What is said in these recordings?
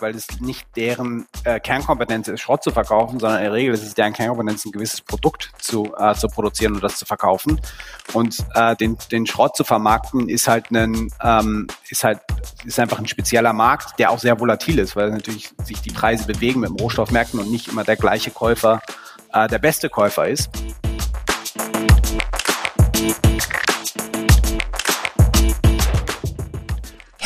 weil es nicht deren äh, Kernkompetenz ist, Schrott zu verkaufen, sondern in der Regel ist es deren Kernkompetenz, ein gewisses Produkt zu, äh, zu produzieren und das zu verkaufen. Und äh, den, den Schrott zu vermarkten ist halt ein, ähm, ist halt, ist einfach ein spezieller Markt, der auch sehr volatil ist, weil natürlich sich die Preise bewegen mit den Rohstoffmärkten und nicht immer der gleiche Käufer äh, der beste Käufer ist.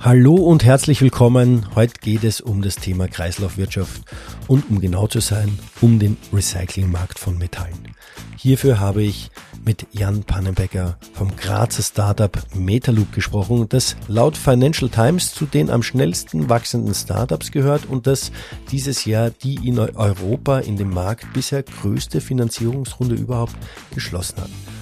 Hallo und herzlich willkommen. Heute geht es um das Thema Kreislaufwirtschaft und um genau zu sein, um den Recyclingmarkt von Metallen. Hierfür habe ich mit Jan Pannenbecker vom Grazer Startup Metaloop gesprochen, das laut Financial Times zu den am schnellsten wachsenden Startups gehört und das dieses Jahr die in Europa in dem Markt bisher größte Finanzierungsrunde überhaupt geschlossen hat.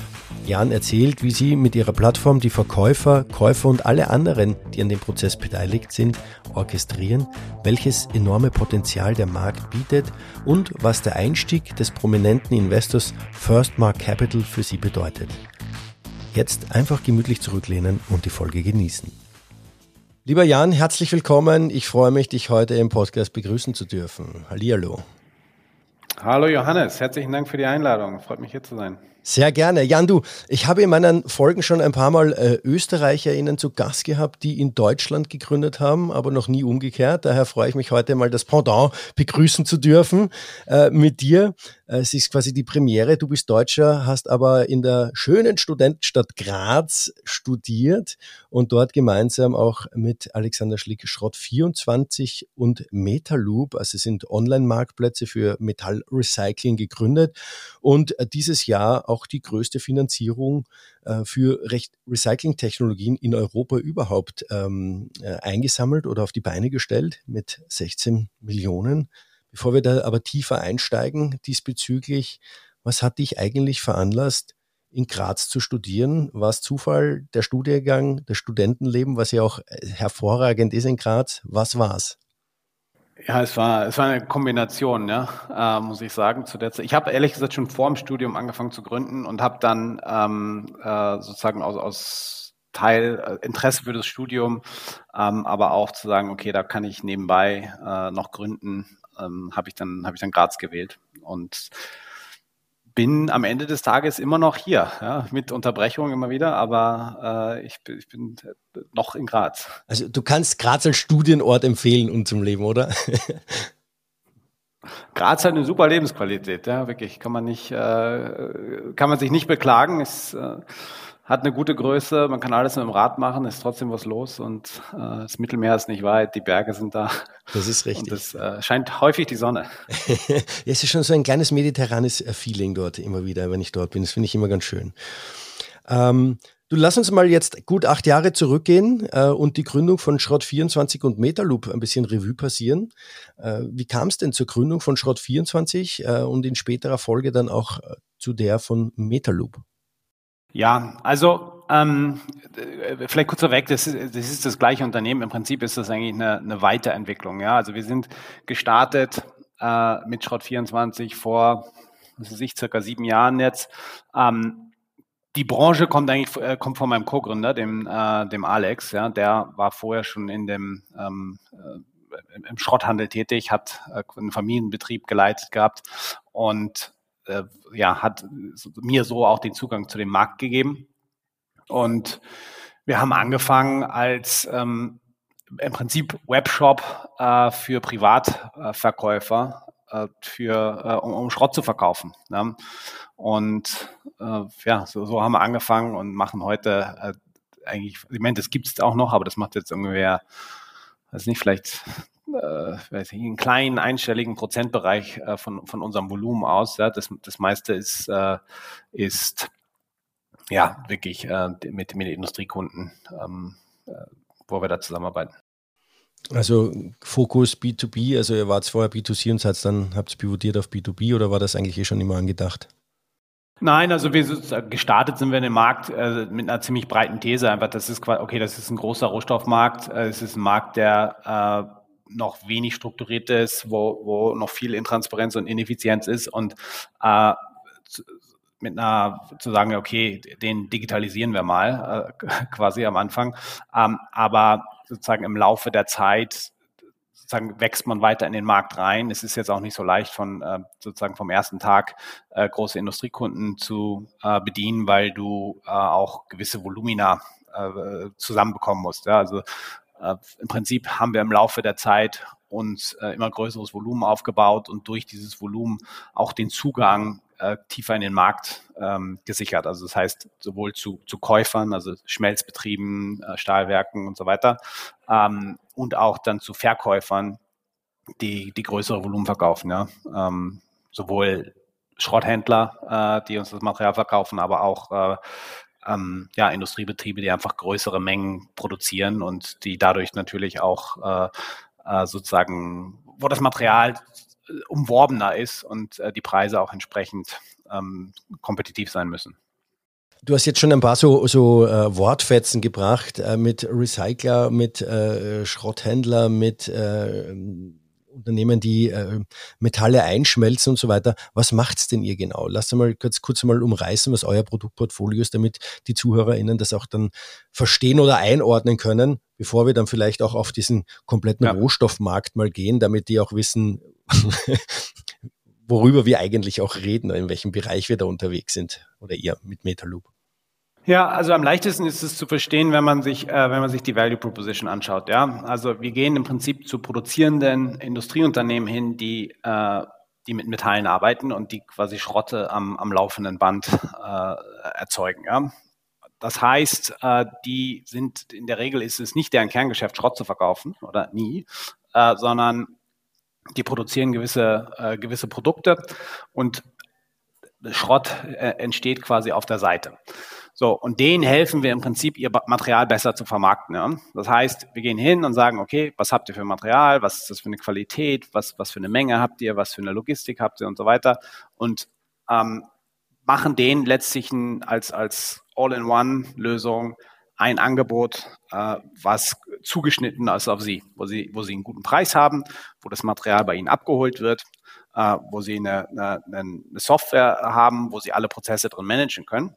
Jan erzählt, wie sie mit ihrer Plattform die Verkäufer, Käufer und alle anderen, die an dem Prozess beteiligt sind, orchestrieren, welches enorme Potenzial der Markt bietet und was der Einstieg des prominenten Investors First Mark Capital für sie bedeutet. Jetzt einfach gemütlich zurücklehnen und die Folge genießen. Lieber Jan, herzlich willkommen. Ich freue mich, dich heute im Podcast begrüßen zu dürfen. Hallihallo. Hallo Johannes, herzlichen Dank für die Einladung. Freut mich hier zu sein. Sehr gerne. Jan, du, ich habe in meinen Folgen schon ein paar Mal äh, ÖsterreicherInnen zu Gast gehabt, die in Deutschland gegründet haben, aber noch nie umgekehrt. Daher freue ich mich heute mal das Pendant begrüßen zu dürfen äh, mit dir. Äh, es ist quasi die Premiere. Du bist Deutscher, hast aber in der schönen Studentenstadt Graz studiert und dort gemeinsam auch mit Alexander Schlick Schrott 24 und Metaloop, also sind Online-Marktplätze für Metallrecycling gegründet und äh, dieses Jahr auch die größte Finanzierung äh, für Recycling-Technologien in Europa überhaupt ähm, eingesammelt oder auf die Beine gestellt mit 16 Millionen. Bevor wir da aber tiefer einsteigen diesbezüglich, was hat dich eigentlich veranlasst, in Graz zu studieren? War es Zufall, der Studiengang, das Studentenleben, was ja auch äh, hervorragend ist in Graz? Was war's? Ja, es war, es war eine Kombination, ja, äh, muss ich sagen. Zu der Zeit. Ich habe ehrlich gesagt schon vor dem Studium angefangen zu gründen und habe dann ähm, äh, sozusagen aus, aus Teil äh, Interesse für das Studium, ähm, aber auch zu sagen, okay, da kann ich nebenbei äh, noch gründen, ähm, habe ich dann habe ich dann Graz gewählt und bin am Ende des Tages immer noch hier, ja, mit Unterbrechung immer wieder, aber äh, ich, ich, bin noch in Graz. Also du kannst Graz als Studienort empfehlen und zum Leben, oder? Graz hat eine super Lebensqualität, ja, wirklich. Kann man nicht, äh, kann man sich nicht beklagen. Ist, äh, hat eine gute Größe, man kann alles mit dem Rad machen, ist trotzdem was los und äh, das Mittelmeer ist nicht weit, die Berge sind da. Das ist richtig. Und es äh, scheint häufig die Sonne. es ist schon so ein kleines mediterranes äh, Feeling dort immer wieder, wenn ich dort bin. Das finde ich immer ganz schön. Ähm, du lass uns mal jetzt gut acht Jahre zurückgehen äh, und die Gründung von Schrott24 und Metaloop ein bisschen Revue passieren. Äh, wie kam es denn zur Gründung von Schrott24 äh, und in späterer Folge dann auch äh, zu der von Metaloop? Ja, also ähm, vielleicht kurz vorweg, das ist, das ist das gleiche Unternehmen. Im Prinzip ist das eigentlich eine, eine Weiterentwicklung. Ja, also wir sind gestartet äh, mit Schrott 24 vor, was weiß ich, circa sieben Jahren jetzt. Ähm, die Branche kommt eigentlich äh, kommt von meinem Co-Gründer, dem äh, dem Alex. Ja, der war vorher schon in dem ähm, äh, im Schrotthandel tätig, hat äh, einen Familienbetrieb geleitet gehabt und äh, ja, hat mir so auch den Zugang zu dem Markt gegeben. Und wir haben angefangen als ähm, im Prinzip Webshop äh, für Privatverkäufer, äh, für, äh, um, um, Schrott zu verkaufen. Ne? Und äh, ja, so, so, haben wir angefangen und machen heute äh, eigentlich, ich meine, das gibt es auch noch, aber das macht jetzt ungefähr, weiß nicht, vielleicht äh, ich, einen kleinen einstelligen Prozentbereich äh, von, von unserem Volumen aus. Ja. Das, das meiste ist, äh, ist ja wirklich äh, mit, mit Industriekunden, ähm, äh, wo wir da zusammenarbeiten. Also Fokus B2B, also ihr wart vorher B2C und seid dann, habt ihr pivotiert auf B2B oder war das eigentlich eh schon immer angedacht? Nein, also wir gestartet sind wir in den Markt äh, mit einer ziemlich breiten These. Einfach, das ist okay, das ist ein großer Rohstoffmarkt. Äh, es ist ein Markt, der äh, noch wenig strukturiert ist, wo, wo noch viel Intransparenz und Ineffizienz ist und äh, mit einer zu sagen, okay, den digitalisieren wir mal äh, quasi am Anfang, ähm, aber sozusagen im Laufe der Zeit sozusagen wächst man weiter in den Markt rein. Es ist jetzt auch nicht so leicht von äh, sozusagen vom ersten Tag äh, große Industriekunden zu äh, bedienen, weil du äh, auch gewisse Volumina äh, zusammenbekommen musst. Ja? Also im Prinzip haben wir im Laufe der Zeit uns äh, immer größeres Volumen aufgebaut und durch dieses Volumen auch den Zugang äh, tiefer in den Markt ähm, gesichert. Also das heißt sowohl zu, zu Käufern, also Schmelzbetrieben, äh, Stahlwerken und so weiter, ähm, und auch dann zu Verkäufern, die, die größere Volumen verkaufen. Ja? Ähm, sowohl Schrotthändler, äh, die uns das Material verkaufen, aber auch äh, ähm, ja, Industriebetriebe, die einfach größere Mengen produzieren und die dadurch natürlich auch äh, äh, sozusagen, wo das Material umworbener ist und äh, die Preise auch entsprechend ähm, kompetitiv sein müssen. Du hast jetzt schon ein paar so, so äh, Wortfetzen gebracht äh, mit Recycler, mit äh, Schrotthändler, mit äh, Unternehmen, die äh, Metalle einschmelzen und so weiter. Was macht's denn ihr genau? Lasst mal kurz, kurz mal umreißen, was euer Produktportfolio ist, damit die ZuhörerInnen das auch dann verstehen oder einordnen können, bevor wir dann vielleicht auch auf diesen kompletten ja. Rohstoffmarkt mal gehen, damit die auch wissen, worüber wir eigentlich auch reden, in welchem Bereich wir da unterwegs sind oder ihr mit Metaloop. Ja, also am leichtesten ist es zu verstehen, wenn man sich, äh, wenn man sich die Value Proposition anschaut. Ja, also wir gehen im Prinzip zu produzierenden Industrieunternehmen hin, die äh, die mit Metallen arbeiten und die quasi Schrotte am, am laufenden Band äh, erzeugen. Ja. Das heißt, äh, die sind in der Regel ist es nicht deren Kerngeschäft, Schrott zu verkaufen oder nie, äh, sondern die produzieren gewisse, äh, gewisse Produkte und Schrott entsteht quasi auf der Seite. So, und denen helfen wir im Prinzip, ihr Material besser zu vermarkten. Ja? Das heißt, wir gehen hin und sagen, okay, was habt ihr für Material, was ist das für eine Qualität, was, was für eine Menge habt ihr, was für eine Logistik habt ihr und so weiter. Und ähm, machen denen letztlich ein, als, als All-in-One-Lösung ein Angebot, äh, was zugeschnitten ist auf sie, wo sie, wo sie einen guten Preis haben, wo das Material bei ihnen abgeholt wird, äh, wo sie eine, eine, eine Software haben, wo sie alle Prozesse drin managen können.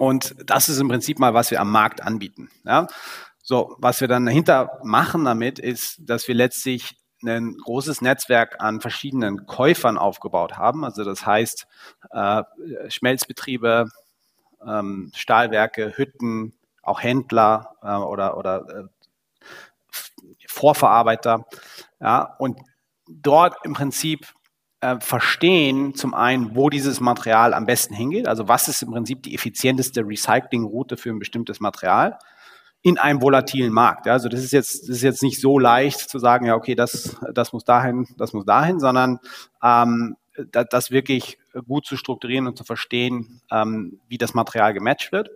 Und das ist im Prinzip mal, was wir am Markt anbieten. Ja? So, was wir dann dahinter machen damit, ist, dass wir letztlich ein großes Netzwerk an verschiedenen Käufern aufgebaut haben. Also das heißt äh, Schmelzbetriebe, ähm, Stahlwerke, Hütten, auch Händler äh, oder, oder äh, Vorverarbeiter. Ja, und dort im Prinzip äh, verstehen, zum einen, wo dieses Material am besten hingeht, also was ist im Prinzip die effizienteste Recyclingroute für ein bestimmtes Material in einem volatilen Markt. Ja, also das ist jetzt das ist jetzt nicht so leicht zu sagen, ja okay, das das muss dahin, das muss dahin, sondern ähm, das, das wirklich gut zu strukturieren und zu verstehen, ähm, wie das Material gematcht wird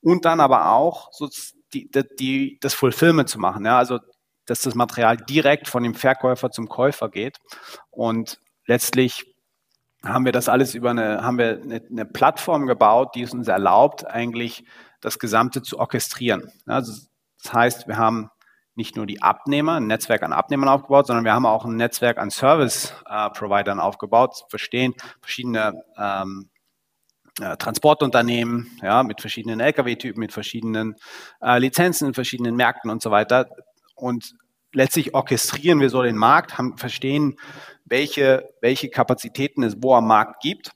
und dann aber auch so die, die, das Fulfillment zu machen. Ja, also dass das Material direkt von dem Verkäufer zum Käufer geht und letztlich haben wir das alles über eine, haben wir eine, Plattform gebaut, die es uns erlaubt, eigentlich das Gesamte zu orchestrieren. Also das heißt, wir haben nicht nur die Abnehmer, ein Netzwerk an Abnehmern aufgebaut, sondern wir haben auch ein Netzwerk an Service-Providern äh, aufgebaut, verstehen, verschiedene ähm, äh, Transportunternehmen, ja, mit verschiedenen Lkw-Typen, mit verschiedenen äh, Lizenzen in verschiedenen Märkten und so weiter. Und letztlich orchestrieren wir so den Markt, haben, verstehen, welche, welche Kapazitäten es wo am Markt gibt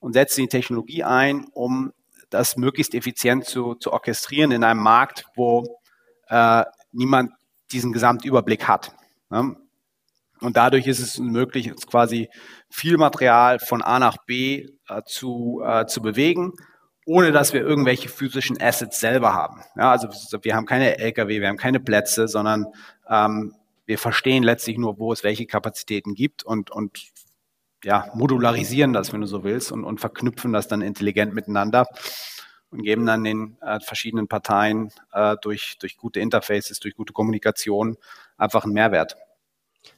und setzen die Technologie ein, um das möglichst effizient zu, zu orchestrieren in einem Markt, wo äh, niemand diesen Gesamtüberblick hat. Ne? Und dadurch ist es möglich, quasi viel Material von A nach B äh, zu, äh, zu bewegen, ohne dass wir irgendwelche physischen Assets selber haben. Ja, also wir haben keine LKW, wir haben keine Plätze, sondern ähm, wir verstehen letztlich nur, wo es welche Kapazitäten gibt und, und ja, modularisieren das, wenn du so willst, und, und verknüpfen das dann intelligent miteinander und geben dann den äh, verschiedenen Parteien äh, durch, durch gute Interfaces, durch gute Kommunikation einfach einen Mehrwert.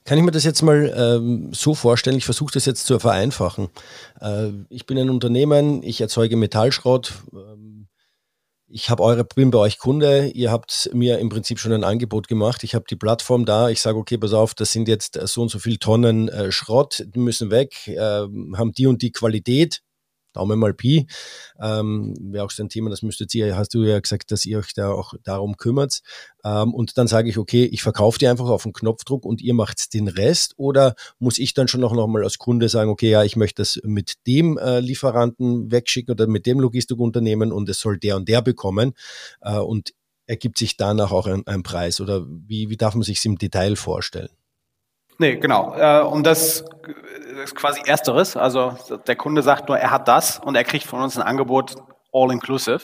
Kann ich mir das jetzt mal ähm, so vorstellen? Ich versuche das jetzt zu vereinfachen. Äh, ich bin ein Unternehmen, ich erzeuge Metallschrott. Ähm, ich habe eure, bin bei euch Kunde. Ihr habt mir im Prinzip schon ein Angebot gemacht. Ich habe die Plattform da. Ich sage, okay, pass auf, das sind jetzt so und so viele Tonnen äh, Schrott, die müssen weg, äh, haben die und die Qualität. Daumen mal Pi, ähm, wäre auch so ein Thema, das müsstet ihr, hast du ja gesagt, dass ihr euch da auch darum kümmert. Ähm, und dann sage ich, okay, ich verkaufe die einfach auf den Knopfdruck und ihr macht den Rest oder muss ich dann schon noch, noch mal als Kunde sagen, okay, ja, ich möchte das mit dem äh, Lieferanten wegschicken oder mit dem Logistikunternehmen und es soll der und der bekommen äh, und ergibt sich danach auch ein, ein Preis oder wie, wie darf man sich es im Detail vorstellen? Nee, genau. Äh, und das ist quasi ersteres. Also der Kunde sagt nur, er hat das und er kriegt von uns ein Angebot all inclusive.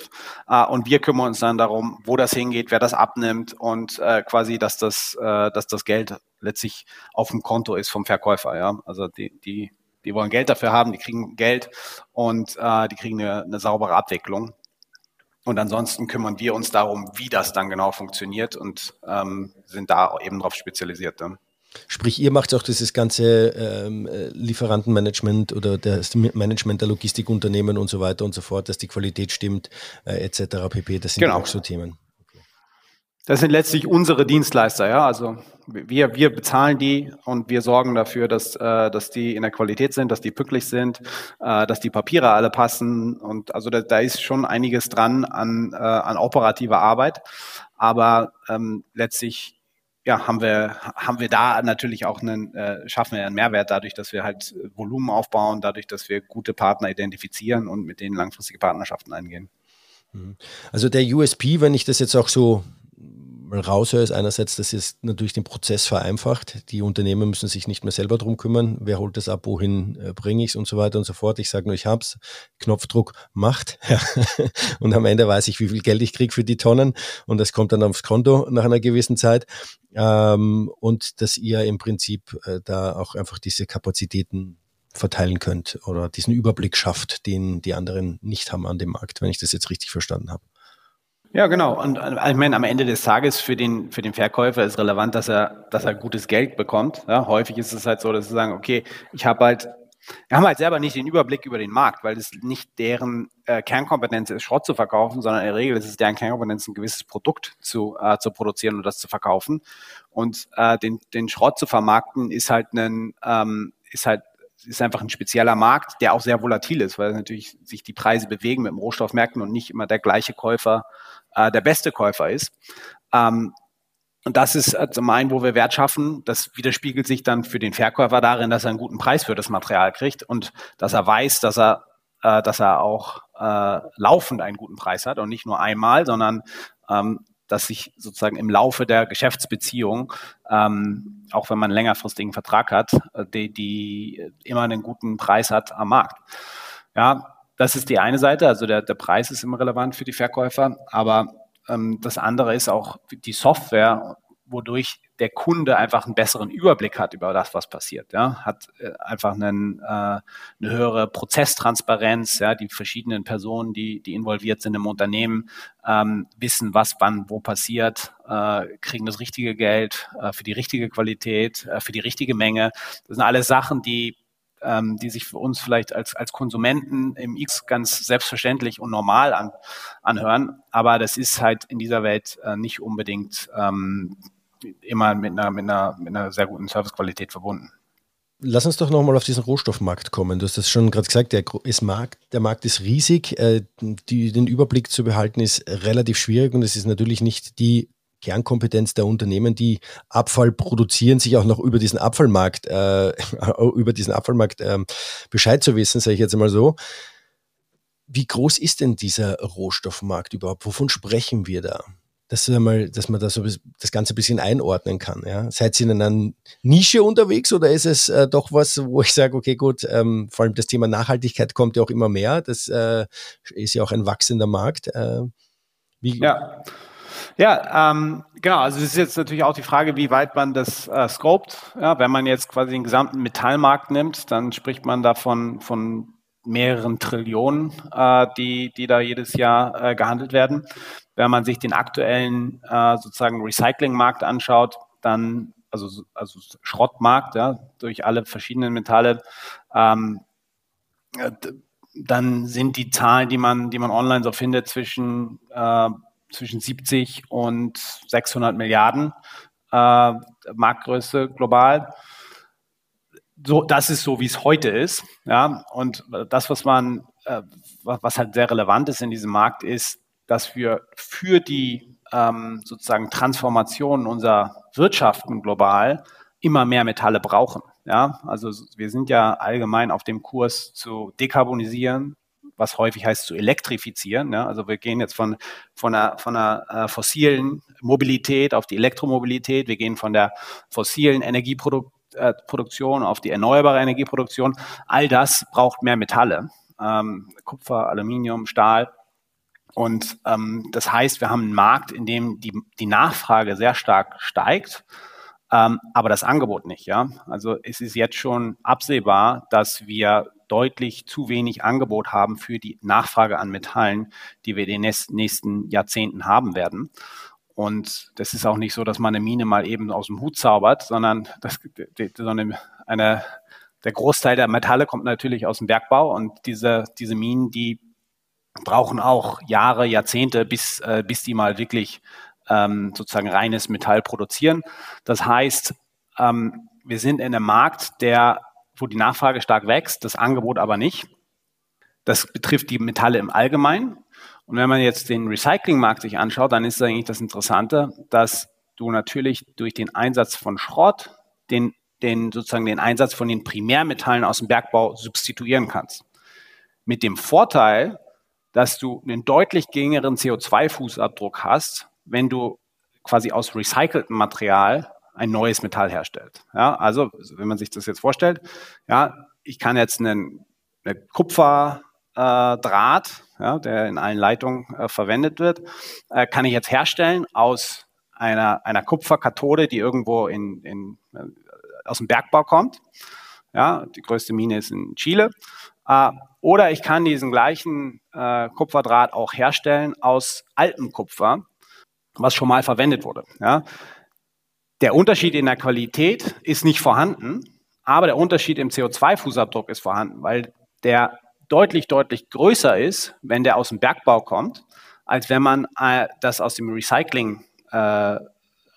Äh, und wir kümmern uns dann darum, wo das hingeht, wer das abnimmt und äh, quasi, dass das, äh, dass das Geld letztlich auf dem Konto ist vom Verkäufer. Ja? Also die, die, die wollen Geld dafür haben, die kriegen Geld und äh, die kriegen eine, eine saubere Abwicklung. Und ansonsten kümmern wir uns darum, wie das dann genau funktioniert und ähm, sind da eben drauf spezialisiert. Dann. Sprich, ihr macht auch dieses ganze ähm, äh, Lieferantenmanagement oder das Management der Logistikunternehmen und so weiter und so fort, dass die Qualität stimmt, äh, etc. pp. Das sind genau. auch so Themen. Das sind letztlich unsere Dienstleister, ja. Also wir, wir bezahlen die und wir sorgen dafür, dass, äh, dass die in der Qualität sind, dass die pünktlich sind, äh, dass die Papiere alle passen. Und also da, da ist schon einiges dran an, äh, an operativer Arbeit. Aber ähm, letztlich ja, haben wir, haben wir da natürlich auch einen, äh, schaffen wir einen Mehrwert dadurch, dass wir halt Volumen aufbauen, dadurch, dass wir gute Partner identifizieren und mit denen langfristige Partnerschaften eingehen. Mhm. Also der USP, wenn ich das jetzt auch so raushöre, ist einerseits, dass es natürlich den Prozess vereinfacht. Die Unternehmen müssen sich nicht mehr selber drum kümmern. Wer holt das ab, wohin äh, bringe ich es und so weiter und so fort. Ich sage nur, ich hab's. Knopfdruck macht. und am Ende weiß ich, wie viel Geld ich kriege für die Tonnen. Und das kommt dann aufs Konto nach einer gewissen Zeit. Ähm, und dass ihr im Prinzip äh, da auch einfach diese Kapazitäten verteilen könnt oder diesen Überblick schafft, den die anderen nicht haben an dem Markt, wenn ich das jetzt richtig verstanden habe. Ja, genau. Und äh, ich meine, am Ende des Tages für den, für den Verkäufer ist relevant, dass er, dass er gutes Geld bekommt. Ja, häufig ist es halt so, dass sie sagen, okay, ich habe halt, wir haben halt selber nicht den Überblick über den Markt, weil es nicht deren äh, Kernkompetenz ist, Schrott zu verkaufen, sondern in der Regel ist es deren Kernkompetenz, ein gewisses Produkt zu, äh, zu produzieren und das zu verkaufen. Und äh, den, den Schrott zu vermarkten ist halt ein, ähm, ist halt ist einfach ein spezieller Markt, der auch sehr volatil ist, weil natürlich sich die Preise bewegen mit dem Rohstoffmärkten und nicht immer der gleiche Käufer äh, der beste Käufer ist. Ähm, und das ist äh, zum einen, wo wir Wert schaffen. Das widerspiegelt sich dann für den Verkäufer darin, dass er einen guten Preis für das Material kriegt und dass er weiß, dass er, äh, dass er auch äh, laufend einen guten Preis hat und nicht nur einmal, sondern ähm, dass sich sozusagen im Laufe der Geschäftsbeziehung, ähm, auch wenn man einen längerfristigen Vertrag hat, äh, die, die immer einen guten Preis hat am Markt. Ja, das ist die eine Seite, also der, der Preis ist immer relevant für die Verkäufer, aber ähm, das andere ist auch die Software, wodurch der Kunde einfach einen besseren Überblick hat über das, was passiert. Ja, hat äh, einfach einen, äh, eine höhere Prozesstransparenz. Ja, die verschiedenen Personen, die, die involviert sind im Unternehmen, ähm, wissen, was wann wo passiert, äh, kriegen das richtige Geld äh, für die richtige Qualität, äh, für die richtige Menge. Das sind alles Sachen, die ähm, die sich für uns vielleicht als, als Konsumenten im X ganz selbstverständlich und normal an, anhören. Aber das ist halt in dieser Welt äh, nicht unbedingt ähm, immer mit einer, mit, einer, mit einer sehr guten Servicequalität verbunden. Lass uns doch nochmal auf diesen Rohstoffmarkt kommen. Du hast das schon gerade gesagt, der, ist Markt, der Markt ist riesig. Äh, die, den Überblick zu behalten ist relativ schwierig und es ist natürlich nicht die Kernkompetenz der Unternehmen, die Abfall produzieren, sich auch noch über diesen Abfallmarkt, äh, über diesen Abfallmarkt äh, Bescheid zu wissen, sage ich jetzt mal so. Wie groß ist denn dieser Rohstoffmarkt überhaupt? Wovon sprechen wir da? Dass, mal, dass man da das Ganze ein bisschen einordnen kann. Ja? Seid ihr in einer Nische unterwegs oder ist es äh, doch was, wo ich sage, okay, gut, ähm, vor allem das Thema Nachhaltigkeit kommt ja auch immer mehr. Das äh, ist ja auch ein wachsender Markt. Äh, wie, ja. Ja, ähm, genau. Also es ist jetzt natürlich auch die Frage, wie weit man das äh, scoped. Ja, wenn man jetzt quasi den gesamten Metallmarkt nimmt, dann spricht man davon von mehreren Trillionen, äh, die, die da jedes Jahr äh, gehandelt werden. Wenn man sich den aktuellen äh, sozusagen Recyclingmarkt anschaut, dann also, also Schrottmarkt, ja, durch alle verschiedenen Metalle, ähm, äh, dann sind die Zahlen, die man, die man online so findet, zwischen, äh, zwischen 70 und 600 Milliarden äh, Marktgröße global. So, das ist so, wie es heute ist. Ja, und das, was man, äh, was halt sehr relevant ist in diesem Markt, ist, dass wir für die ähm, sozusagen Transformation unserer Wirtschaften global immer mehr Metalle brauchen. Ja, also wir sind ja allgemein auf dem Kurs zu dekarbonisieren, was häufig heißt zu elektrifizieren. Ja? Also wir gehen jetzt von, von einer, von einer äh, fossilen Mobilität auf die Elektromobilität. Wir gehen von der fossilen Energieproduktion äh, auf die erneuerbare Energieproduktion. All das braucht mehr Metalle. Ähm, Kupfer, Aluminium, Stahl. Und ähm, das heißt, wir haben einen Markt, in dem die, die Nachfrage sehr stark steigt ähm, aber das Angebot nicht, ja. Also es ist jetzt schon absehbar, dass wir deutlich zu wenig Angebot haben für die Nachfrage an Metallen, die wir in den nächsten Jahrzehnten haben werden. Und das ist auch nicht so, dass man eine Mine mal eben aus dem Hut zaubert, sondern das, sondern eine, der Großteil der Metalle kommt natürlich aus dem Bergbau und diese, diese Minen, die brauchen auch Jahre, Jahrzehnte, bis, äh, bis die mal wirklich ähm, sozusagen reines Metall produzieren. Das heißt, ähm, wir sind in einem Markt, der, wo die Nachfrage stark wächst, das Angebot aber nicht. Das betrifft die Metalle im Allgemeinen. Und wenn man jetzt den Recyclingmarkt sich anschaut, dann ist eigentlich das Interessante, dass du natürlich durch den Einsatz von Schrott den, den sozusagen den Einsatz von den Primärmetallen aus dem Bergbau substituieren kannst. Mit dem Vorteil, dass du einen deutlich geringeren CO2-Fußabdruck hast, wenn du quasi aus recyceltem Material ein neues Metall herstellt. Ja, also wenn man sich das jetzt vorstellt, ja, ich kann jetzt einen, einen Kupferdraht, äh, ja, der in allen Leitungen äh, verwendet wird, äh, kann ich jetzt herstellen aus einer, einer Kupferkathode, die irgendwo in, in, äh, aus dem Bergbau kommt. Ja, die größte Mine ist in Chile. Äh, oder ich kann diesen gleichen äh, Kupferdraht auch herstellen aus altem Kupfer, was schon mal verwendet wurde. Ja. Der Unterschied in der Qualität ist nicht vorhanden, aber der Unterschied im CO2-Fußabdruck ist vorhanden, weil der deutlich, deutlich größer ist, wenn der aus dem Bergbau kommt, als wenn man äh, das aus dem Recycling, äh,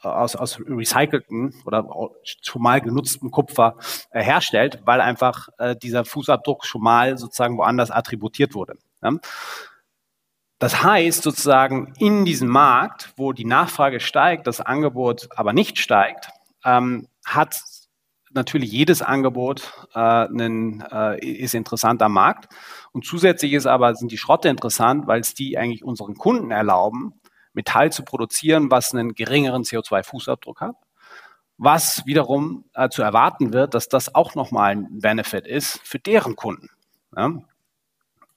aus, aus recycelten oder schon mal genutzten Kupfer äh, herstellt, weil einfach äh, dieser Fußabdruck schon mal sozusagen woanders attributiert wurde. Ja? Das heißt sozusagen in diesem Markt, wo die Nachfrage steigt, das Angebot aber nicht steigt, ähm, hat natürlich jedes Angebot äh, einen, äh, ist interessant am Markt. Und zusätzlich ist aber, sind die Schrotte interessant, weil es die eigentlich unseren Kunden erlauben, Metall zu produzieren, was einen geringeren CO2-Fußabdruck hat. Was wiederum äh, zu erwarten wird, dass das auch nochmal ein Benefit ist für deren Kunden. Ja?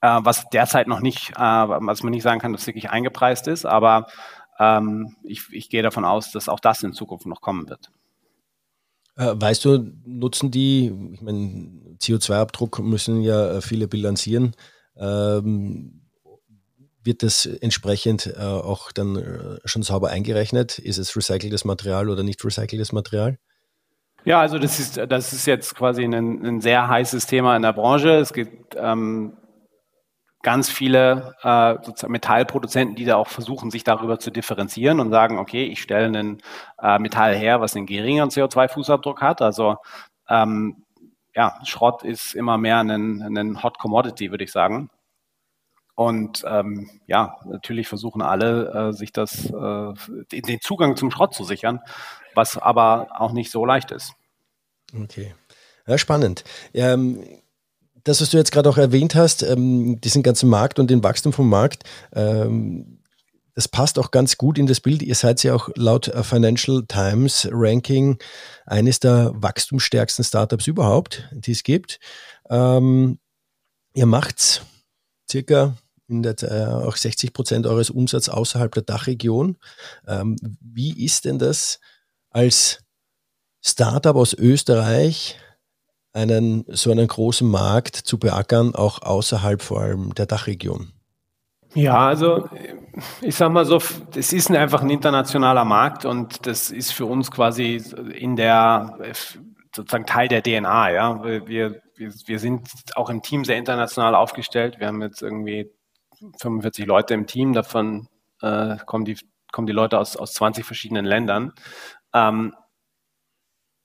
Äh, was derzeit noch nicht, äh, was man nicht sagen kann, dass wirklich eingepreist ist, aber ähm, ich, ich gehe davon aus, dass auch das in Zukunft noch kommen wird. Äh, weißt du, nutzen die, ich meine, CO2-Abdruck müssen ja äh, viele bilanzieren. Ähm, wird das entsprechend äh, auch dann äh, schon sauber eingerechnet? Ist es recyceltes Material oder nicht recyceltes Material? Ja, also das ist, das ist jetzt quasi ein, ein sehr heißes Thema in der Branche. Es gibt ähm, ganz viele äh, Metallproduzenten, die da auch versuchen, sich darüber zu differenzieren und sagen, okay, ich stelle ein äh, Metall her, was einen geringeren CO2-Fußabdruck hat. Also ähm, ja, Schrott ist immer mehr ein, ein Hot Commodity, würde ich sagen. Und ähm, ja, natürlich versuchen alle, äh, sich das, äh, den Zugang zum Schrott zu sichern, was aber auch nicht so leicht ist. Okay. Ja, spannend. Ähm, das, was du jetzt gerade auch erwähnt hast, ähm, diesen ganzen Markt und den Wachstum vom Markt, ähm, das passt auch ganz gut in das Bild. Ihr seid ja auch laut äh, Financial Times Ranking eines der wachstumsstärksten Startups überhaupt, die es gibt. Ähm, ihr macht circa der, äh, auch 60 Prozent eures Umsatzes außerhalb der Dachregion. Ähm, wie ist denn das als Startup aus Österreich einen so einen großen Markt zu beackern, auch außerhalb vor allem der Dachregion? Ja, also ich sag mal so, es ist einfach ein internationaler Markt und das ist für uns quasi in der sozusagen Teil der DNA. Ja, wir, wir, wir sind auch im Team sehr international aufgestellt. Wir haben jetzt irgendwie 45 Leute im Team, davon äh, kommen die kommen die Leute aus aus 20 verschiedenen Ländern. Ähm,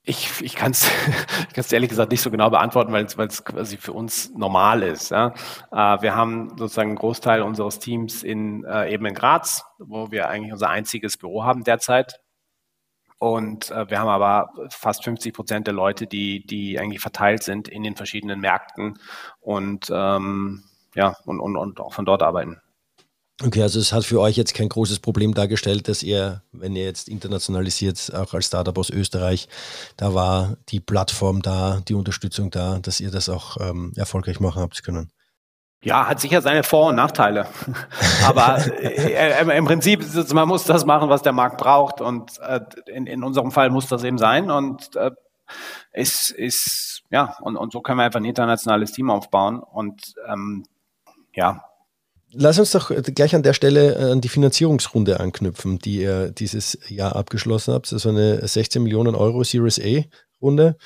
ich, ich kann es ich kann's ehrlich gesagt nicht so genau beantworten, weil es quasi für uns normal ist. Ja. Äh, wir haben sozusagen einen Großteil unseres Teams in, äh, eben in Graz, wo wir eigentlich unser einziges Büro haben derzeit. Und äh, wir haben aber fast 50 Prozent der Leute, die, die eigentlich verteilt sind in den verschiedenen Märkten und ähm, ja, und, und, und auch von dort arbeiten. Okay, also es hat für euch jetzt kein großes Problem dargestellt, dass ihr, wenn ihr jetzt internationalisiert, auch als Startup aus Österreich, da war die Plattform da, die Unterstützung da, dass ihr das auch ähm, erfolgreich machen habt können. Ja, hat sicher seine Vor- und Nachteile. Aber äh, im Prinzip, man muss das machen, was der Markt braucht. Und äh, in, in unserem Fall muss das eben sein. Und äh, es ist, ja, und, und so können wir einfach ein internationales Team aufbauen. Und ähm, ja, Lass uns doch gleich an der Stelle äh, an die Finanzierungsrunde anknüpfen, die ihr dieses Jahr abgeschlossen habt. Das ist eine 16 Millionen Euro Series A Runde.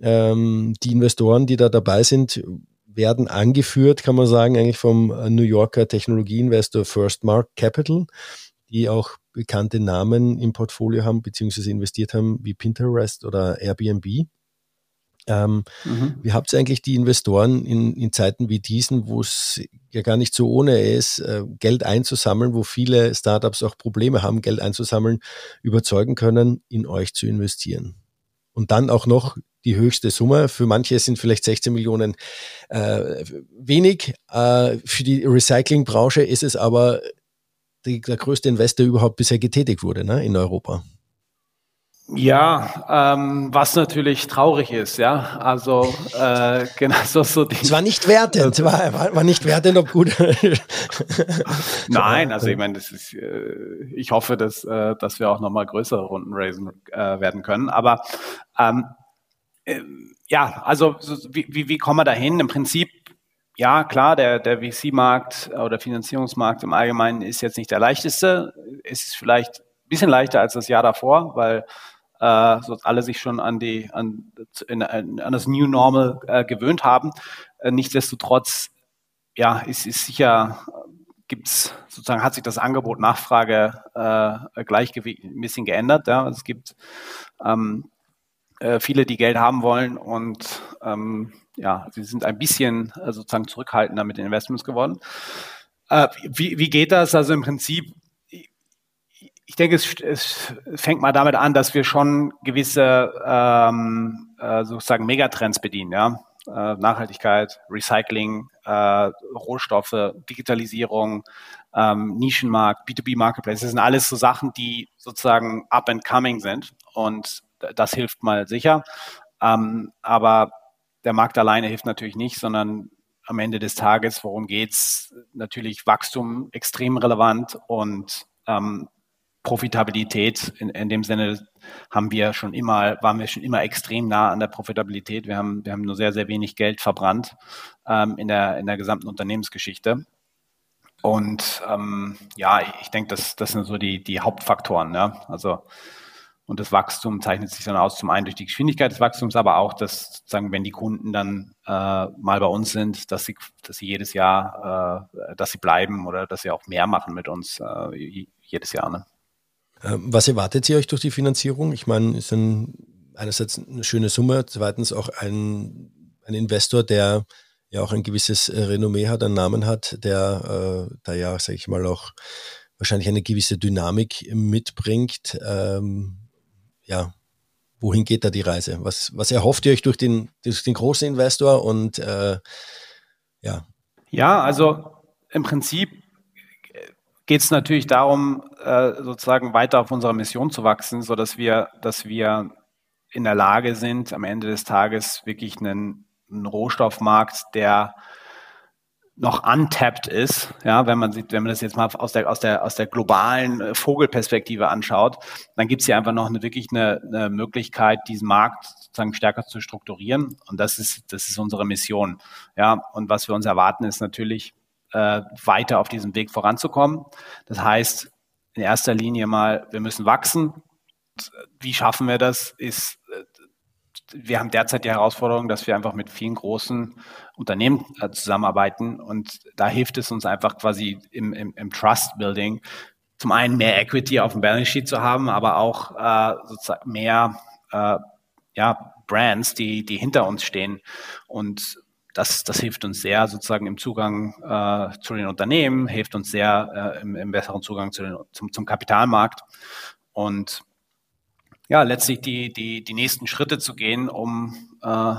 Ähm, die Investoren, die da dabei sind, werden angeführt, kann man sagen, eigentlich vom New Yorker Technologieinvestor First Mark Capital, die auch bekannte Namen im Portfolio haben, beziehungsweise investiert haben, wie Pinterest oder Airbnb. Ähm, mhm. Wie habt ihr eigentlich die Investoren in, in Zeiten wie diesen, wo es ja gar nicht so ohne ist, äh, Geld einzusammeln, wo viele Startups auch Probleme haben, Geld einzusammeln, überzeugen können, in euch zu investieren? Und dann auch noch die höchste Summe. Für manche sind vielleicht 16 Millionen äh, wenig. Äh, für die Recyclingbranche ist es aber die, der größte Investor überhaupt bisher getätigt wurde ne, in Europa. Ja, ähm, was natürlich traurig ist, ja. Also äh, genau so, so die. Es war nicht wertend, war, war, war nicht wertend, ob gut. Nein, also ich meine, das ist. Äh, ich hoffe, dass äh, dass wir auch nochmal größere Runden raisen äh, werden können. Aber ähm, äh, ja, also so, wie, wie wie kommen wir dahin? Im Prinzip ja, klar, der, der VC-Markt oder Finanzierungsmarkt im Allgemeinen ist jetzt nicht der leichteste. Es ist vielleicht ein bisschen leichter als das Jahr davor, weil äh, so alle sich schon an die an, in, an das New Normal äh, gewöhnt haben. Äh, nichtsdestotrotz, ja, ist, ist sicher gibt's sozusagen hat sich das Angebot Nachfrage äh, gleichgewicht ein bisschen geändert. Ja. Es gibt ähm, äh, viele, die Geld haben wollen und ähm, ja, sie sind ein bisschen äh, sozusagen zurückhaltender mit den Investments geworden. Äh, wie, wie geht das? Also im Prinzip ich denke, es, es, fängt mal damit an, dass wir schon gewisse ähm, äh, sozusagen Megatrends bedienen, ja. Äh, Nachhaltigkeit, Recycling, äh, Rohstoffe, Digitalisierung, ähm, Nischenmarkt, B2B Marketplace. Das sind alles so Sachen, die sozusagen up and coming sind. Und das hilft mal sicher. Ähm, aber der Markt alleine hilft natürlich nicht, sondern am Ende des Tages, worum geht's? Natürlich Wachstum extrem relevant und ähm, Profitabilität. In, in dem Sinne haben wir schon immer, waren wir schon immer extrem nah an der Profitabilität. Wir haben, wir haben nur sehr, sehr wenig Geld verbrannt ähm, in, der, in der gesamten Unternehmensgeschichte. Und ähm, ja, ich denke, das, das sind so die, die Hauptfaktoren. Ja? Also und das Wachstum zeichnet sich dann aus, zum einen durch die Geschwindigkeit des Wachstums, aber auch, dass sozusagen, wenn die Kunden dann äh, mal bei uns sind, dass sie, dass sie jedes Jahr, äh, dass sie bleiben oder dass sie auch mehr machen mit uns äh, jedes Jahr. Ne? Ähm, was erwartet ihr euch durch die Finanzierung? Ich meine, ist ein, einerseits eine schöne Summe, zweitens auch ein, ein Investor, der ja auch ein gewisses äh, Renommee hat, einen Namen hat, der äh, da ja, sage ich mal, auch wahrscheinlich eine gewisse Dynamik mitbringt. Ähm, ja, wohin geht da die Reise? Was, was erhofft ihr euch durch den, durch den großen Investor und äh, ja? Ja, also im Prinzip geht es natürlich darum, äh, sozusagen weiter auf unserer Mission zu wachsen, so dass wir, dass wir in der Lage sind, am Ende des Tages wirklich einen, einen Rohstoffmarkt, der noch untapped ist, ja, wenn man sieht, wenn man das jetzt mal aus der, aus der, aus der globalen äh, Vogelperspektive anschaut, dann gibt es hier einfach noch eine, wirklich eine, eine Möglichkeit, diesen Markt sozusagen stärker zu strukturieren. Und das ist, das ist unsere Mission. Ja, und was wir uns erwarten, ist natürlich, äh, weiter auf diesem Weg voranzukommen. Das heißt, in erster Linie mal, wir müssen wachsen. Wie schaffen wir das? Ist, äh, wir haben derzeit die Herausforderung, dass wir einfach mit vielen großen Unternehmen äh, zusammenarbeiten und da hilft es uns einfach quasi im, im, im Trust Building zum einen mehr Equity auf dem Balance Sheet zu haben, aber auch äh, sozusagen mehr äh, ja, Brands, die, die hinter uns stehen. Und das, das hilft uns sehr sozusagen im Zugang äh, zu den Unternehmen, hilft uns sehr äh, im, im, besseren Zugang zu den, zum, zum Kapitalmarkt. Und ja, letztlich die, die, die nächsten Schritte zu gehen, um, äh,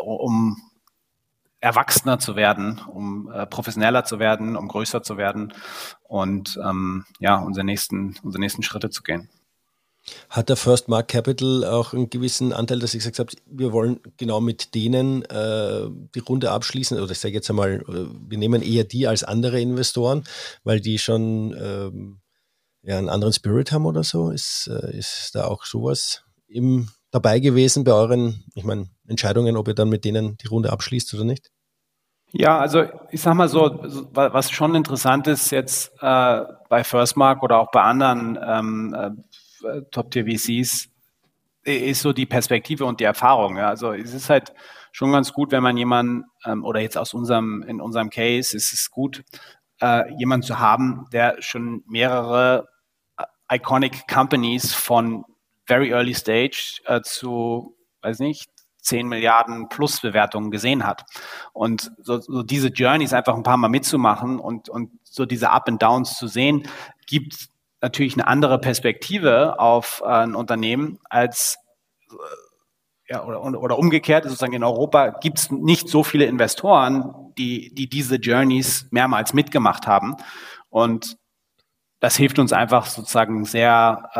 um erwachsener zu werden, um äh, professioneller zu werden, um größer zu werden und ähm, ja, unsere nächsten, unsere nächsten Schritte zu gehen. Hat der First Mark Capital auch einen gewissen Anteil, dass ich gesagt habe, wir wollen genau mit denen äh, die Runde abschließen? Oder ich sage jetzt einmal, äh, wir nehmen eher die als andere Investoren, weil die schon ähm, ja, einen anderen Spirit haben oder so? Ist, äh, ist da auch sowas im, dabei gewesen bei euren, ich meine, Entscheidungen, ob ihr dann mit denen die Runde abschließt oder nicht? Ja, also ich sag mal so, was schon interessant ist jetzt äh, bei Firstmark oder auch bei anderen ähm, äh, Top-Tier-VCs, ist so die Perspektive und die Erfahrung. Ja. Also es ist halt schon ganz gut, wenn man jemanden, ähm, oder jetzt aus unserem, in unserem Case ist es gut, äh, jemanden zu haben, der schon mehrere äh, iconic Companies von very early stage äh, zu, weiß nicht, 10 Milliarden plus Bewertungen gesehen hat. Und so, so diese Journeys einfach ein paar Mal mitzumachen und, und so diese Up and Downs zu sehen, gibt natürlich eine andere Perspektive auf äh, ein Unternehmen als äh, ja, oder, oder umgekehrt, sozusagen in Europa gibt es nicht so viele Investoren, die, die diese Journeys mehrmals mitgemacht haben. Und das hilft uns einfach sozusagen sehr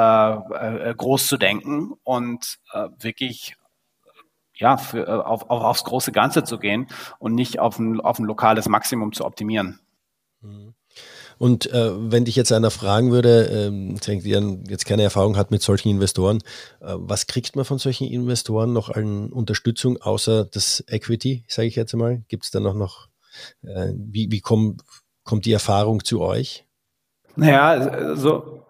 äh, äh, groß zu denken und äh, wirklich ja, für, auf, auf, aufs große Ganze zu gehen und nicht auf ein, auf ein lokales Maximum zu optimieren. Mhm. Und äh, wenn dich jetzt einer fragen würde, ähm, die jetzt keine Erfahrung hat mit solchen Investoren, äh, was kriegt man von solchen Investoren noch an Unterstützung außer das Equity, sage ich jetzt einmal? Gibt es da noch, äh, wie, wie komm, kommt die Erfahrung zu euch? Naja, so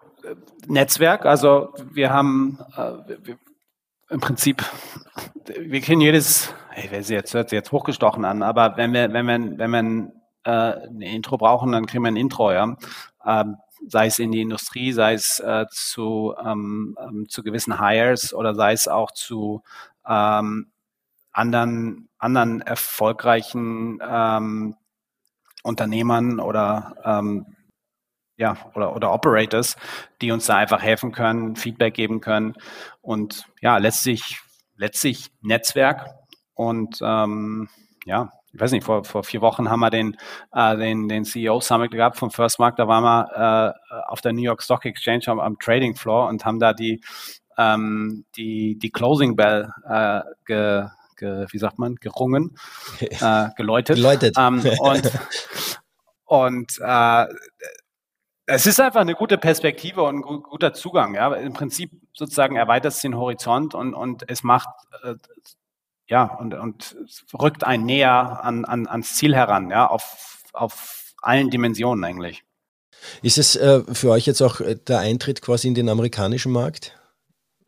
Netzwerk, also wir haben äh, wir, im Prinzip, wir kennen jedes, ich weiß jetzt, hört sich jetzt hochgestochen an, aber wenn wir, wenn wir, wenn wir äh, ein Intro brauchen, dann kriegen wir ein Intro, ja. Ähm, sei es in die Industrie, sei es äh, zu, ähm, ähm, zu gewissen Hires oder sei es auch zu ähm, anderen, anderen erfolgreichen ähm, Unternehmern oder ähm, ja, oder, oder Operators, die uns da einfach helfen können, Feedback geben können und ja, letztlich, letztlich Netzwerk und ähm, ja, ich weiß nicht, vor, vor vier Wochen haben wir den, äh, den, den CEO Summit gehabt vom First Mark. Da waren wir äh, auf der New York Stock Exchange am, am Trading Floor und haben da die, ähm, die, die Closing Bell äh, ge, ge, wie sagt man, gerungen, äh, geläutet. geläutet. Ähm, und und äh, es ist einfach eine gute Perspektive und ein guter Zugang. Ja. Im Prinzip sozusagen erweitert es den Horizont und, und es macht äh, ja und, und rückt einen näher an, an, ans Ziel heran, ja, auf, auf allen Dimensionen eigentlich. Ist es äh, für euch jetzt auch äh, der Eintritt quasi in den amerikanischen Markt?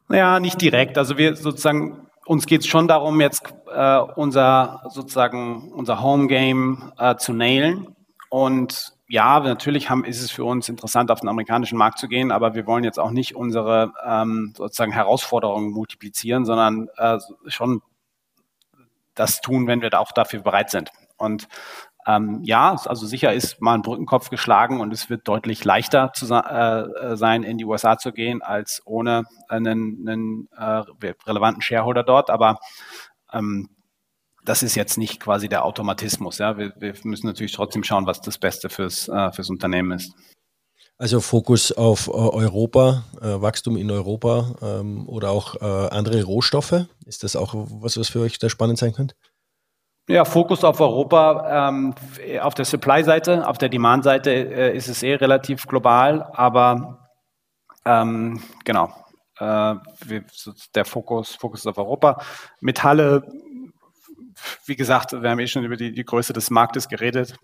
Ja, nicht direkt. Also wir sozusagen uns geht es schon darum, jetzt äh, unser sozusagen unser Home Game äh, zu nailen und ja, natürlich haben, ist es für uns interessant, auf den amerikanischen Markt zu gehen, aber wir wollen jetzt auch nicht unsere ähm, sozusagen Herausforderungen multiplizieren, sondern äh, schon das tun, wenn wir da auch dafür bereit sind. Und ähm, ja, also sicher ist mal ein Brückenkopf geschlagen und es wird deutlich leichter zu, äh, sein, in die USA zu gehen, als ohne einen, einen äh, relevanten Shareholder dort. Aber ähm, das ist jetzt nicht quasi der Automatismus. Ja? Wir, wir müssen natürlich trotzdem schauen, was das Beste fürs, äh, fürs Unternehmen ist. Also Fokus auf äh, Europa, äh, Wachstum in Europa ähm, oder auch äh, andere Rohstoffe. Ist das auch was, was für euch da spannend sein könnte? Ja, Fokus auf Europa. Ähm, auf der Supply-Seite, auf der Demand-Seite äh, ist es eh relativ global, aber ähm, genau. Äh, wir, der Fokus, Fokus ist auf Europa. Metalle wie gesagt, wir haben eh schon über die, die Größe des Marktes geredet.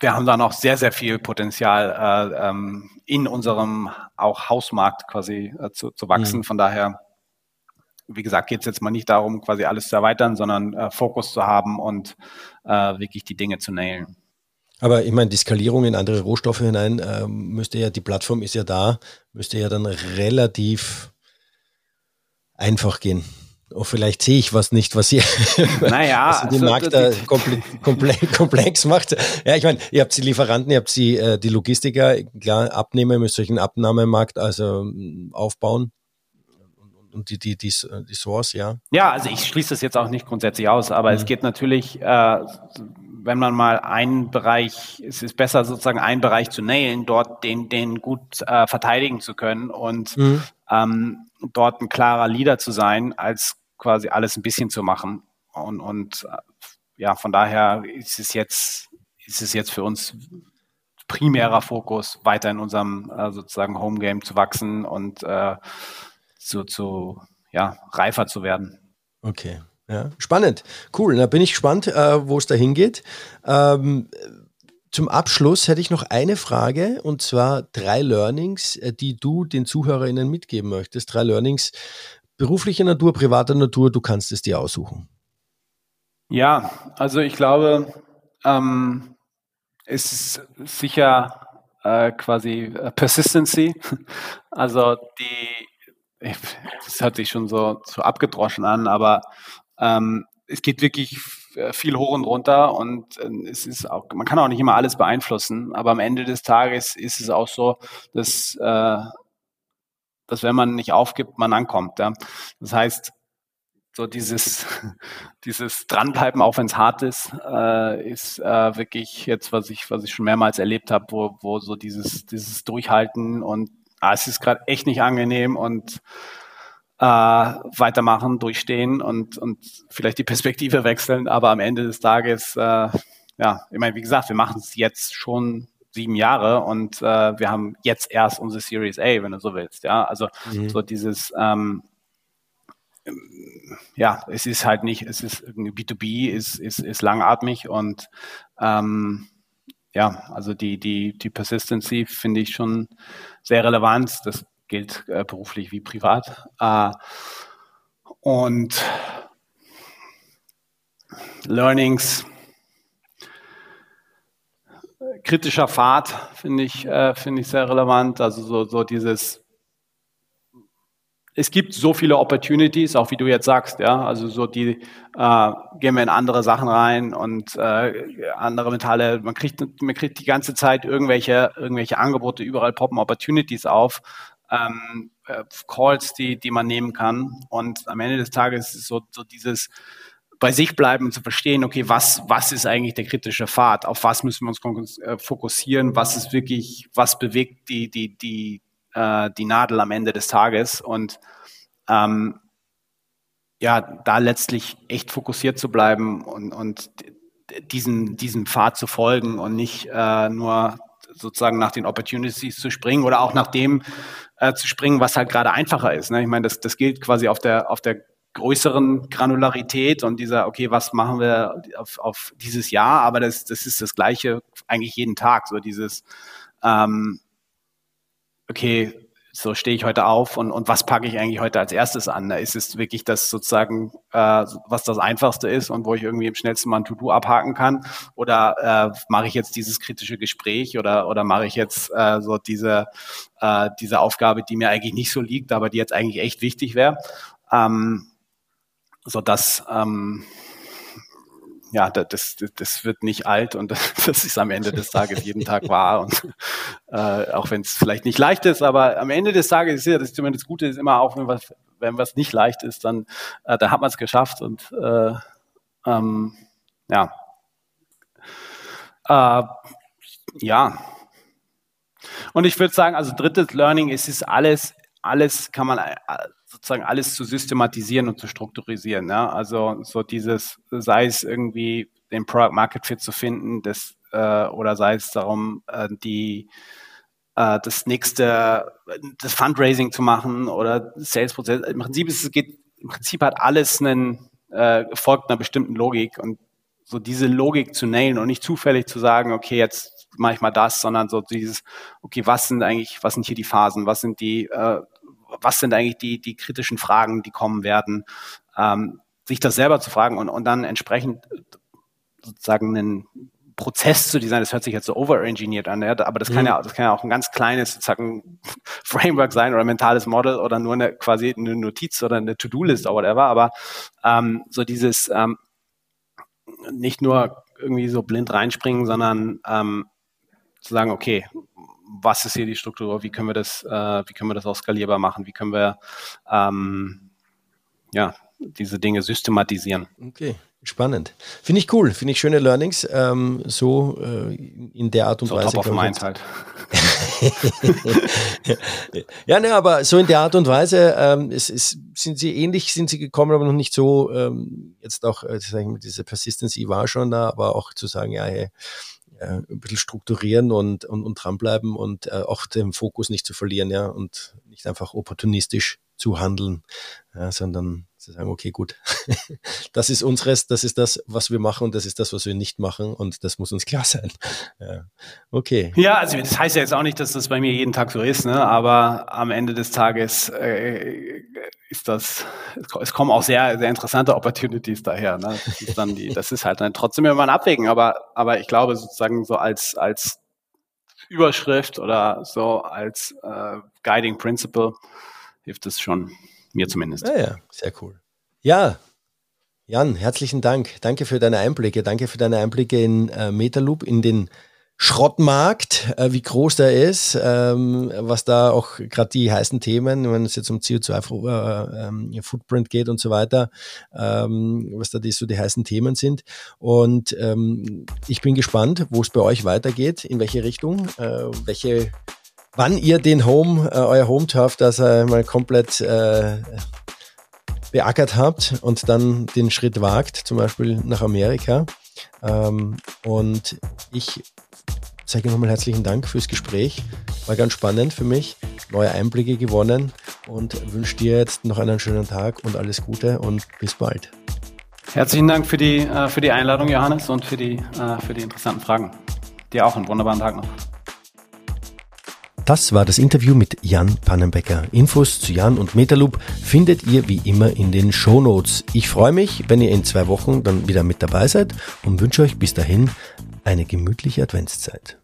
Wir haben da noch sehr, sehr viel Potenzial äh, ähm, in unserem auch Hausmarkt quasi äh, zu, zu wachsen. Mhm. Von daher, wie gesagt, geht es jetzt mal nicht darum, quasi alles zu erweitern, sondern äh, Fokus zu haben und äh, wirklich die Dinge zu nailen. Aber ich meine, die Skalierung in andere Rohstoffe hinein äh, müsste ja, die Plattform ist ja da, müsste ja dann relativ einfach gehen. Oh, vielleicht sehe ich was nicht, was ihr, naja, was ihr den also, Markt da komplex, komplex macht. Ja, ich meine, ihr habt die Lieferanten, ihr habt die, äh, die Logistiker, klar, Abnehmer, müsst euch einen Abnahmemarkt also mm, aufbauen und die, die, die, die Source, ja. Ja, also ich schließe das jetzt auch nicht grundsätzlich aus, aber mhm. es geht natürlich, äh, wenn man mal einen Bereich, es ist besser sozusagen einen Bereich zu nailen, dort den, den gut äh, verteidigen zu können und mhm. ähm, dort ein klarer Leader zu sein, als quasi alles ein bisschen zu machen. Und, und äh, ja, von daher ist es jetzt, ist es jetzt für uns primärer Fokus, weiter in unserem äh, sozusagen Homegame zu wachsen und äh, zu, zu ja, reifer zu werden. Okay. Ja, spannend. Cool. Da bin ich gespannt, äh, wo es da hingeht. Ähm, zum Abschluss hätte ich noch eine Frage und zwar drei Learnings, äh, die du den ZuhörerInnen mitgeben möchtest. Drei Learnings beruflicher Natur, privater Natur, du kannst es dir aussuchen. Ja, also ich glaube, ähm, es ist sicher äh, quasi äh, Persistency. Also die, das hört sich schon so, so abgedroschen an, aber ähm, es geht wirklich viel hoch und runter und äh, es ist auch, man kann auch nicht immer alles beeinflussen, aber am Ende des Tages ist es auch so, dass, äh, dass wenn man nicht aufgibt, man ankommt. Ja? Das heißt, so dieses, dieses Dranbleiben, auch wenn es hart ist, äh, ist äh, wirklich jetzt, was ich, was ich schon mehrmals erlebt habe, wo, wo so dieses, dieses Durchhalten und ah, es ist gerade echt nicht angenehm und äh, weitermachen, durchstehen und, und vielleicht die Perspektive wechseln. Aber am Ende des Tages, äh, ja, ich meine, wie gesagt, wir machen es jetzt schon sieben Jahre und äh, wir haben jetzt erst unsere Series A, wenn du so willst. Ja, also mhm. so dieses ähm, ja, es ist halt nicht, es ist B2B, ist, ist, ist langatmig und ähm, ja, also die, die, die Persistency finde ich schon sehr relevant. Das gilt äh, beruflich wie privat. Äh, und Learnings, kritischer Pfad finde ich, äh, finde ich sehr relevant. Also so, so dieses, es gibt so viele Opportunities, auch wie du jetzt sagst, ja, also so die äh, gehen wir in andere Sachen rein und äh, andere Metalle, man kriegt, man kriegt die ganze Zeit irgendwelche, irgendwelche Angebote, überall poppen Opportunities auf ähm, äh, Calls, die, die man nehmen kann. Und am Ende des Tages ist so, so dieses bei sich bleiben und zu verstehen, okay, was, was ist eigentlich der kritische Pfad? Auf was müssen wir uns äh, fokussieren? Was ist wirklich, was bewegt die, die, die, äh, die Nadel am Ende des Tages? Und ähm, ja, da letztlich echt fokussiert zu bleiben und, und diesen, diesen Pfad zu folgen und nicht äh, nur sozusagen nach den Opportunities zu springen oder auch nach dem äh, zu springen, was halt gerade einfacher ist. Ne? Ich meine, das, das gilt quasi auf der, auf der größeren Granularität und dieser, okay, was machen wir auf, auf dieses Jahr, aber das, das ist das Gleiche eigentlich jeden Tag, so dieses, ähm, okay, so stehe ich heute auf und, und was packe ich eigentlich heute als erstes an? Ist es wirklich das sozusagen, äh, was das Einfachste ist und wo ich irgendwie im schnellsten mal ein To-Do abhaken kann? Oder äh, mache ich jetzt dieses kritische Gespräch oder, oder mache ich jetzt äh, so diese, äh, diese Aufgabe, die mir eigentlich nicht so liegt, aber die jetzt eigentlich echt wichtig wäre? Ähm, so dass ähm, ja, das, das wird nicht alt und das ist am Ende des Tages jeden Tag wahr. Und äh, auch wenn es vielleicht nicht leicht ist, aber am Ende des Tages ist ja das zumindest Gute ist immer auch, wenn was, wenn was nicht leicht ist, dann, äh, dann hat man es geschafft und äh, ähm, ja. Äh, ja. Und ich würde sagen, also drittes Learning ist, ist alles, alles kann man äh, sozusagen alles zu systematisieren und zu strukturisieren. Ja? Also so dieses, sei es irgendwie den Product Market Fit zu finden, das, äh, oder sei es darum, äh, die äh, das nächste, das Fundraising zu machen oder Sales-Prozess. Im Prinzip ist es geht, im Prinzip hat alles einen, äh, folgt einer bestimmten Logik und so diese Logik zu nailen und nicht zufällig zu sagen, okay, jetzt mache ich mal das, sondern so dieses, okay, was sind eigentlich, was sind hier die Phasen, was sind die, äh, was sind eigentlich die, die kritischen Fragen, die kommen werden, ähm, sich das selber zu fragen und, und dann entsprechend sozusagen einen Prozess zu designen, das hört sich jetzt so overengineert an, ja, aber das kann mhm. ja, das kann ja auch ein ganz kleines sozusagen Framework sein oder ein mentales Model oder nur eine quasi eine Notiz oder eine To-Do-List oder whatever, aber ähm, so dieses ähm, nicht nur irgendwie so blind reinspringen, sondern ähm, zu sagen, okay, was ist hier die Struktur, wie können wir das, äh, wie können wir das auch skalierbar machen, wie können wir ähm, ja, diese Dinge systematisieren. Okay, spannend. Finde ich cool, finde ich schöne Learnings, ähm, so äh, in der Art und so Weise. Top of mind halt. ja, ne, aber so in der Art und Weise ähm, es, es, sind sie ähnlich, sind sie gekommen, aber noch nicht so, ähm, jetzt auch, äh, sag ich mal, diese Persistency war schon da, aber auch zu sagen, ja, hey, äh, ein bisschen strukturieren und, und, und dranbleiben und äh, auch den Fokus nicht zu verlieren, ja, und nicht einfach opportunistisch zu handeln, ja, sondern zu sagen, okay, gut, das ist unseres, das ist das, was wir machen und das ist das, was wir nicht machen und das muss uns klar sein. Ja. Okay. Ja, also das heißt ja jetzt auch nicht, dass das bei mir jeden Tag so ist, ne? aber am Ende des Tages äh, ist das, es kommen auch sehr, sehr interessante Opportunities daher. Ne? Das ist dann die, das ist halt dann trotzdem immer ein Abwägen, aber, aber ich glaube sozusagen so als, als Überschrift oder so als äh, Guiding Principle hilft es schon. Mir zumindest. Ja, ja, sehr cool. Ja, Jan, herzlichen Dank. Danke für deine Einblicke. Danke für deine Einblicke in äh, Metaloop, in den Schrottmarkt, äh, wie groß der ist, ähm, was da auch gerade die heißen Themen, wenn es jetzt um CO2-Footprint äh, ähm, geht und so weiter, ähm, was da die, so die heißen Themen sind. Und ähm, ich bin gespannt, wo es bei euch weitergeht, in welche Richtung, äh, welche wann ihr den Home, äh, euer Home Turf, das äh, mal komplett äh, beackert habt und dann den Schritt wagt, zum Beispiel nach Amerika. Ähm, und ich sage nochmal herzlichen Dank fürs Gespräch. War ganz spannend für mich, neue Einblicke gewonnen und wünsche dir jetzt noch einen schönen Tag und alles Gute und bis bald. Herzlichen Dank für die, äh, für die Einladung, Johannes, und für die, äh, für die interessanten Fragen. Dir auch einen wunderbaren Tag noch. Das war das Interview mit Jan Pannenbecker. Infos zu Jan und Metaloop findet ihr wie immer in den Shownotes. Ich freue mich, wenn ihr in zwei Wochen dann wieder mit dabei seid und wünsche euch bis dahin eine gemütliche Adventszeit.